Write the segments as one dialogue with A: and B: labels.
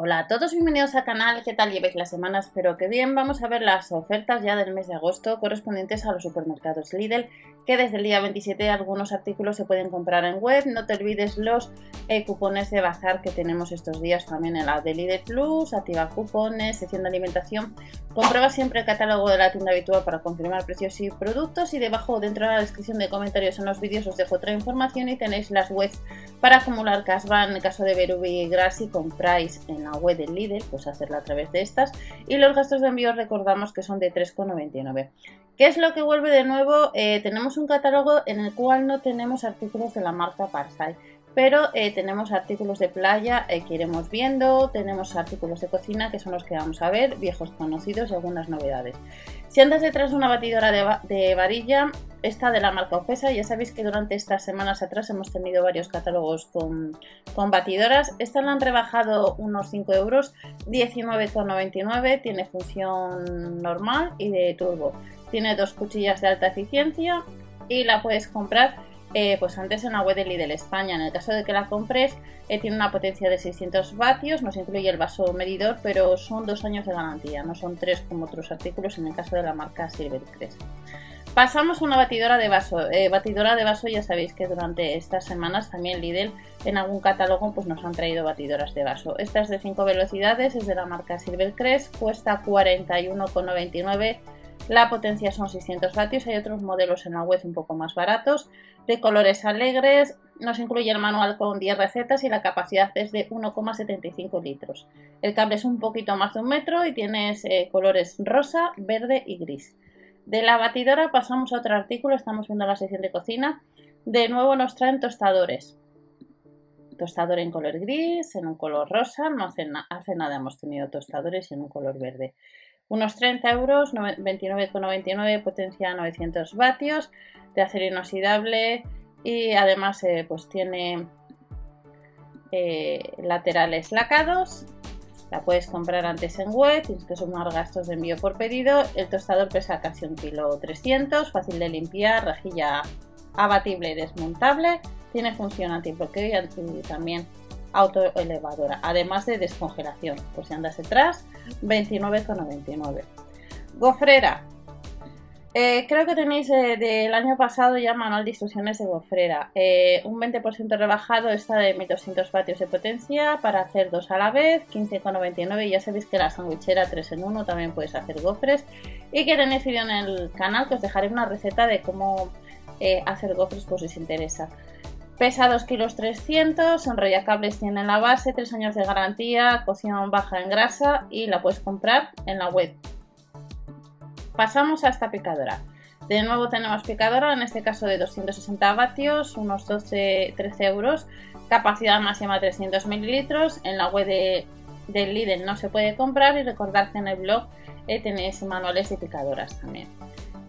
A: Hola a todos, bienvenidos al canal, ¿qué tal lleváis las semanas? Espero que bien, vamos a ver las ofertas ya del mes de agosto correspondientes a los supermercados Lidl, que desde el día 27 algunos artículos se pueden comprar en web, no te olvides los eh, cupones de bazar que tenemos estos días también en la de Lidl Plus, activa cupones, sección de alimentación, comprueba siempre el catálogo de la tienda habitual para confirmar precios y productos. Y debajo dentro de la descripción de comentarios en los vídeos os dejo otra información y tenéis las webs para acumular cashback en el caso de Berubi y Grassi compráis en la web del líder, pues hacerla a través de estas. Y los gastos de envío recordamos que son de 3,99. ¿Qué es lo que vuelve de nuevo? Eh, tenemos un catálogo en el cual no tenemos artículos de la marca Parsai pero eh, tenemos artículos de playa eh, que iremos viendo, tenemos artículos de cocina que son los que vamos a ver, viejos conocidos y algunas novedades. Si andas detrás de una batidora de, varilla, esta de la marca Ofesa, ya sabéis que durante estas semanas atrás hemos tenido varios catálogos con, con batidoras. Esta la han rebajado unos 5 euros, 19,99, tiene función normal y de turbo. Tiene dos cuchillas de alta eficiencia y la puedes comprar eh, pues antes en la web de Lidl España. En el caso de que la compres, eh, tiene una potencia de 600 vatios, nos incluye el vaso medidor, pero son dos años de garantía, no son tres como otros artículos en el caso de la marca Silvercrest. Pasamos a una batidora de vaso. Eh, batidora de vaso ya sabéis que durante estas semanas también Lidl en algún catálogo pues nos han traído batidoras de vaso. Esta es de 5 velocidades, es de la marca Silvercrest, cuesta 41,99 la potencia son 600 vatios, hay otros modelos en la web un poco más baratos, de colores alegres, nos incluye el manual con 10 recetas y la capacidad es de 1,75 litros. El cable es un poquito más de un metro y tienes eh, colores rosa, verde y gris. De la batidora pasamos a otro artículo, estamos viendo la sección de cocina. De nuevo nos traen tostadores. Tostador en color gris, en un color rosa, no hace, hace nada hemos tenido tostadores en un color verde unos 30 euros, 29,99 potencia 900 vatios, de acero inoxidable y además eh, pues tiene eh, laterales lacados. La puedes comprar antes en web, tienes que sumar gastos de envío por pedido. El tostador pesa casi un kilo 300, fácil de limpiar, rejilla abatible y desmontable. Tiene función antibloqueo y también autoelevadora, además de descongelación. Por si andas detrás, 29,99. Gofrera. Eh, creo que tenéis eh, del año pasado ya manual de instrucciones de gofrera. Eh, un 20% rebajado está de 1200 vatios de potencia para hacer dos a la vez, 15,99. Y ya sabéis que la sandwichera 3 en 1 también puedes hacer gofres. Y que tenéis vídeo en el canal que os dejaré una receta de cómo hacer gofres por si os interesa. Pesa 2 kilos 300, cables tiene la base, 3 años de garantía, cocción baja en grasa y la puedes comprar en la web. Pasamos a esta picadora. De nuevo tenemos picadora, en este caso de 260 vatios, unos 12-13 euros, capacidad máxima 300 mililitros. En la web de, del Lidl no se puede comprar y recordad que en el blog eh, tenéis manuales de picadoras también.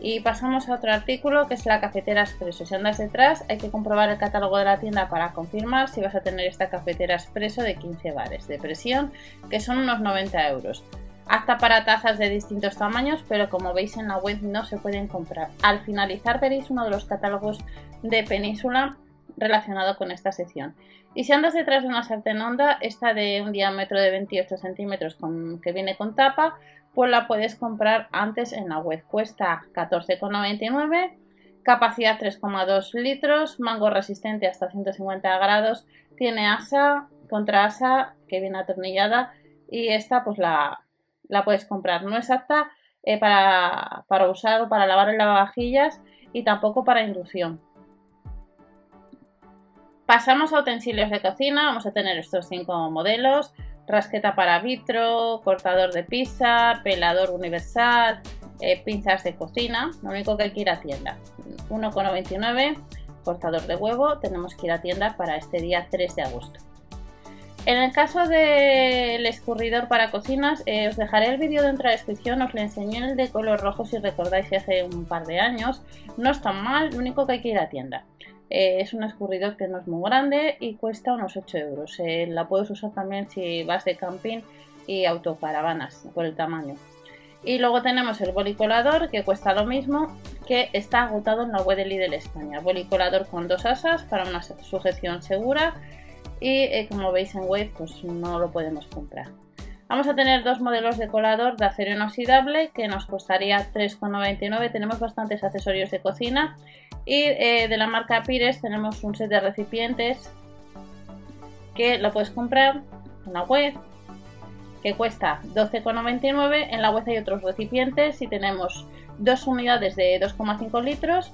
A: Y pasamos a otro artículo que es la cafetera expreso. Si andas detrás hay que comprobar el catálogo de la tienda para confirmar si vas a tener esta cafetera expreso de 15 bares de presión que son unos 90 euros. Hasta para tazas de distintos tamaños, pero como veis en la web no se pueden comprar. Al finalizar veréis uno de los catálogos de Península relacionado con esta sección. Y si andas detrás de una sartén honda, esta de un diámetro de 28 centímetros que viene con tapa, pues la puedes comprar antes en la web. Cuesta 14,99, capacidad 3,2 litros, mango resistente hasta 150 grados, tiene asa, contra asa que viene atornillada y esta pues la, la puedes comprar. No es apta eh, para, para usar o para lavar en lavavajillas y tampoco para inducción. Pasamos a utensilios de cocina, vamos a tener estos cinco modelos rasqueta para vitro, cortador de pizza, pelador universal, eh, pinzas de cocina. Lo único que hay que ir a tienda. 1,99, cortador de huevo. Tenemos que ir a tienda para este día 3 de agosto. En el caso del escurridor para cocinas, eh, os dejaré el vídeo dentro de la descripción, os le enseñé el de color rojo si recordáis hace un par de años. No es tan mal, lo único que hay que ir a tienda. Eh, es un escurridor que no es muy grande y cuesta unos 8 euros. Eh, la puedes usar también si vas de camping y autocaravanas por el tamaño. Y luego tenemos el bolicolador que cuesta lo mismo, que está agotado en la web de Lidl España. Bolicolador con dos asas para una sujeción segura y eh, como veis en web pues no lo podemos comprar. Vamos a tener dos modelos de colador de acero inoxidable que nos costaría 3,99. Tenemos bastantes accesorios de cocina y eh, de la marca Pires tenemos un set de recipientes que lo puedes comprar en la web que cuesta 12,99. En la web hay otros recipientes y tenemos dos unidades de 2,5 litros.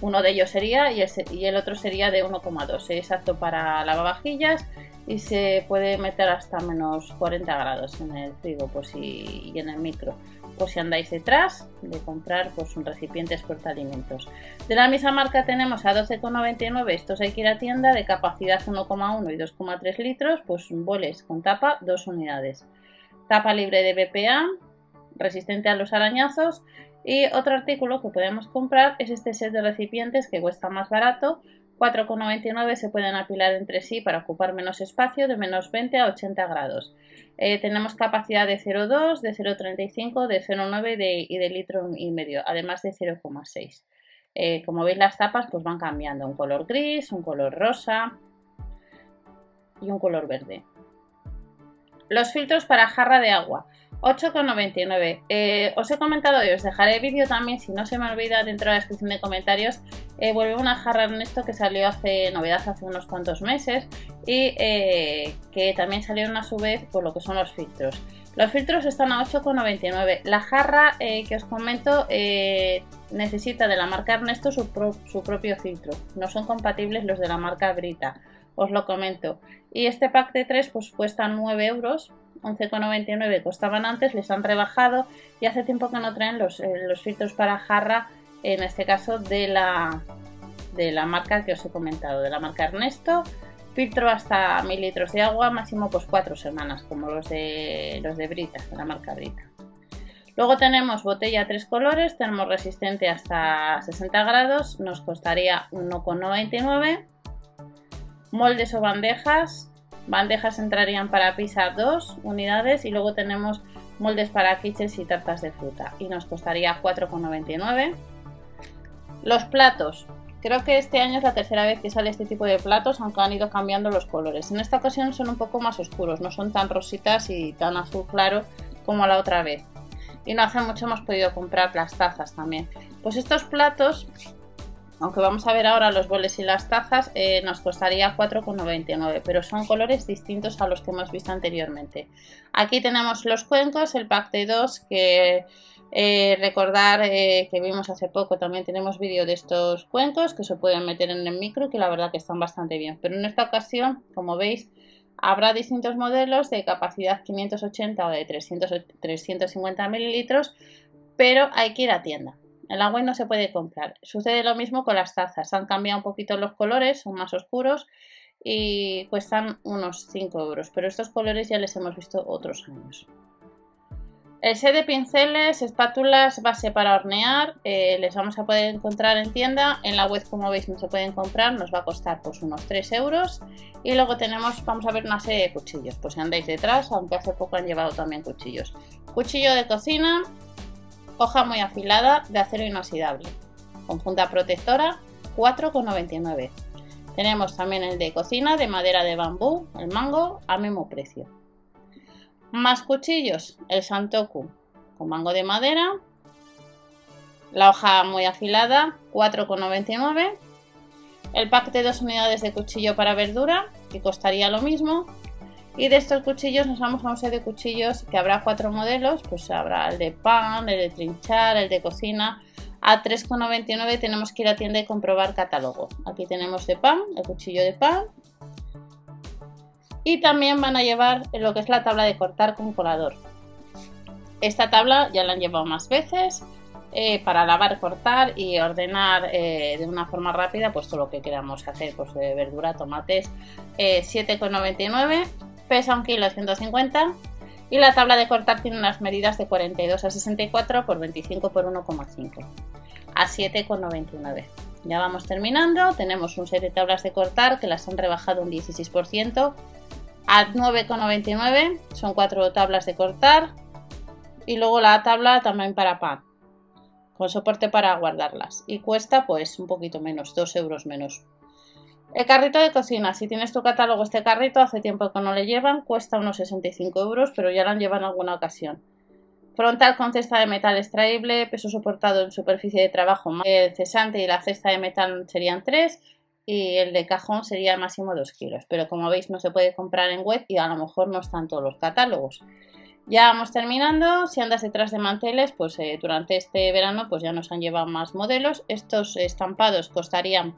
A: Uno de ellos sería y el, otro sería de 1,2. Es apto para lavavajillas y se puede meter hasta menos 40 grados en el frigo pues, y, en el micro. Pues si andáis detrás de comprar pues, un recipientes alimentos De la misma marca tenemos a 12,99, estos hay que ir a tienda, de capacidad 1,1 y 2,3 litros, pues boles con tapa, dos unidades. Tapa libre de BPA, resistente a los arañazos. Y otro artículo que podemos comprar es este set de recipientes que cuesta más barato, 4,99 se pueden apilar entre sí para ocupar menos espacio de menos 20 a 80 grados. Eh, tenemos capacidad de 0,2, de 0,35, de 0,9 y de litro y medio, además de 0,6. Eh, como veis las tapas pues van cambiando, un color gris, un color rosa y un color verde. Los filtros para jarra de agua. 8,99. Eh, os he comentado y os dejaré vídeo también, si no se me olvida, dentro de la descripción de comentarios. Eh, vuelve una jarra Ernesto que salió hace novedad hace unos cuantos meses y eh, que también salieron a su vez por lo que son los filtros. Los filtros están a 8,99. La jarra que os comento necesita de la marca Ernesto su, su propio filtro. No son compatibles los de la marca Brita os lo comento. Y este pack de 3 pues cuesta 9 euros, 11,99 costaban antes, les han rebajado y hace tiempo que no traen los, eh, los filtros para jarra, en este caso de la, de la marca que os he comentado, de la marca Ernesto. Filtro hasta 1000 litros de agua, máximo pues 4 semanas, como los de, los de Brita, de la marca Brita. Luego tenemos botella 3 colores, tenemos resistente hasta 60 grados, nos costaría 1,99 moldes o bandejas. Bandejas entrarían para pizza 2 unidades y luego tenemos moldes para quiches y tartas de fruta y nos costaría 4,99. Los platos. Creo que este año es la tercera vez que sale este tipo de platos, aunque han ido cambiando los colores. En esta ocasión son un poco más oscuros, no son tan rositas y tan azul claro como la otra vez. Y no hace mucho hemos podido comprar las tazas también. Pues estos platos aunque vamos a ver ahora los boles y las tazas, eh, nos costaría 4,99, pero son colores distintos a los que hemos visto anteriormente. Aquí tenemos los cuencos, el pack de 2, que eh, recordar eh, que vimos hace poco, también tenemos vídeo de estos cuencos que se pueden meter en el micro, que la verdad que están bastante bien. Pero en esta ocasión, como veis, habrá distintos modelos de capacidad 580 o de 300, 350 mililitros, pero hay que ir a tienda. En la web no se puede comprar. Sucede lo mismo con las tazas. Han cambiado un poquito los colores, son más oscuros y cuestan unos 5 euros. Pero estos colores ya les hemos visto otros años. El set de pinceles, espátulas, base para hornear, eh, les vamos a poder encontrar en tienda. En la web, como veis, no se pueden comprar, nos va a costar pues unos 3 euros. Y luego tenemos, vamos a ver una serie de cuchillos. Pues si andáis detrás, aunque hace poco han llevado también cuchillos. Cuchillo de cocina, Hoja muy afilada de acero inoxidable. Con funda protectora 4,99. Tenemos también el de cocina de madera de bambú, el mango, a mismo precio. Más cuchillos, el Santoku con mango de madera. La hoja muy afilada, 4,99. El pack de dos unidades de cuchillo para verdura, que costaría lo mismo, y de estos cuchillos nos vamos a un de cuchillos que habrá cuatro modelos, pues habrá el de pan, el de trinchar, el de cocina. A 3,99 tenemos que ir a tienda y comprobar catálogo. Aquí tenemos de pan, el cuchillo de pan. Y también van a llevar lo que es la tabla de cortar con colador. Esta tabla ya la han llevado más veces. Eh, para lavar, cortar y ordenar eh, de una forma rápida pues todo lo que queramos hacer, pues de verdura, tomates, 7,99 eh, pesa un kilo 150 y la tabla de cortar tiene unas medidas de 42 a 64 por 25 por 1,5 a 7,99. Ya vamos terminando, tenemos un set de tablas de cortar que las han rebajado un 16% a 9,99, son cuatro tablas de cortar. Y luego la tabla también para pan con soporte para guardarlas. Y cuesta pues un poquito menos, 2 euros menos. El carrito de cocina, si tienes tu catálogo este carrito, hace tiempo que no le llevan, cuesta unos 65 euros, pero ya lo han llevado en alguna ocasión. Frontal con cesta de metal extraíble, peso soportado en superficie de trabajo, el cesante y la cesta de metal serían 3 y el de cajón sería máximo 2 kilos. Pero como veis no se puede comprar en web y a lo mejor no están todos los catálogos. Ya vamos terminando, si andas detrás de manteles, pues eh, durante este verano pues ya nos han llevado más modelos. Estos estampados costarían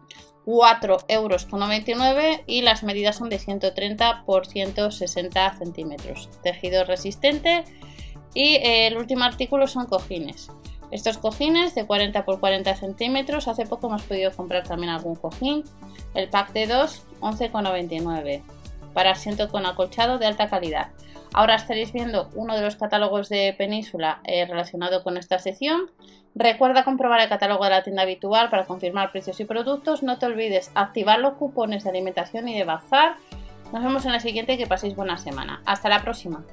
A: 4,99 euros y las medidas son de 130 por 160 centímetros. Tejido resistente y eh, el último artículo son cojines. Estos cojines de 40 por 40 centímetros, hace poco hemos podido comprar también algún cojín. El pack de 2, 11,99 para asiento con acolchado de alta calidad. Ahora estaréis viendo uno de los catálogos de Península eh, relacionado con esta sección. Recuerda comprobar el catálogo de la tienda habitual para confirmar precios y productos. No te olvides activar los cupones de alimentación y de bazar. Nos vemos en la siguiente y que paséis buena semana. Hasta la próxima.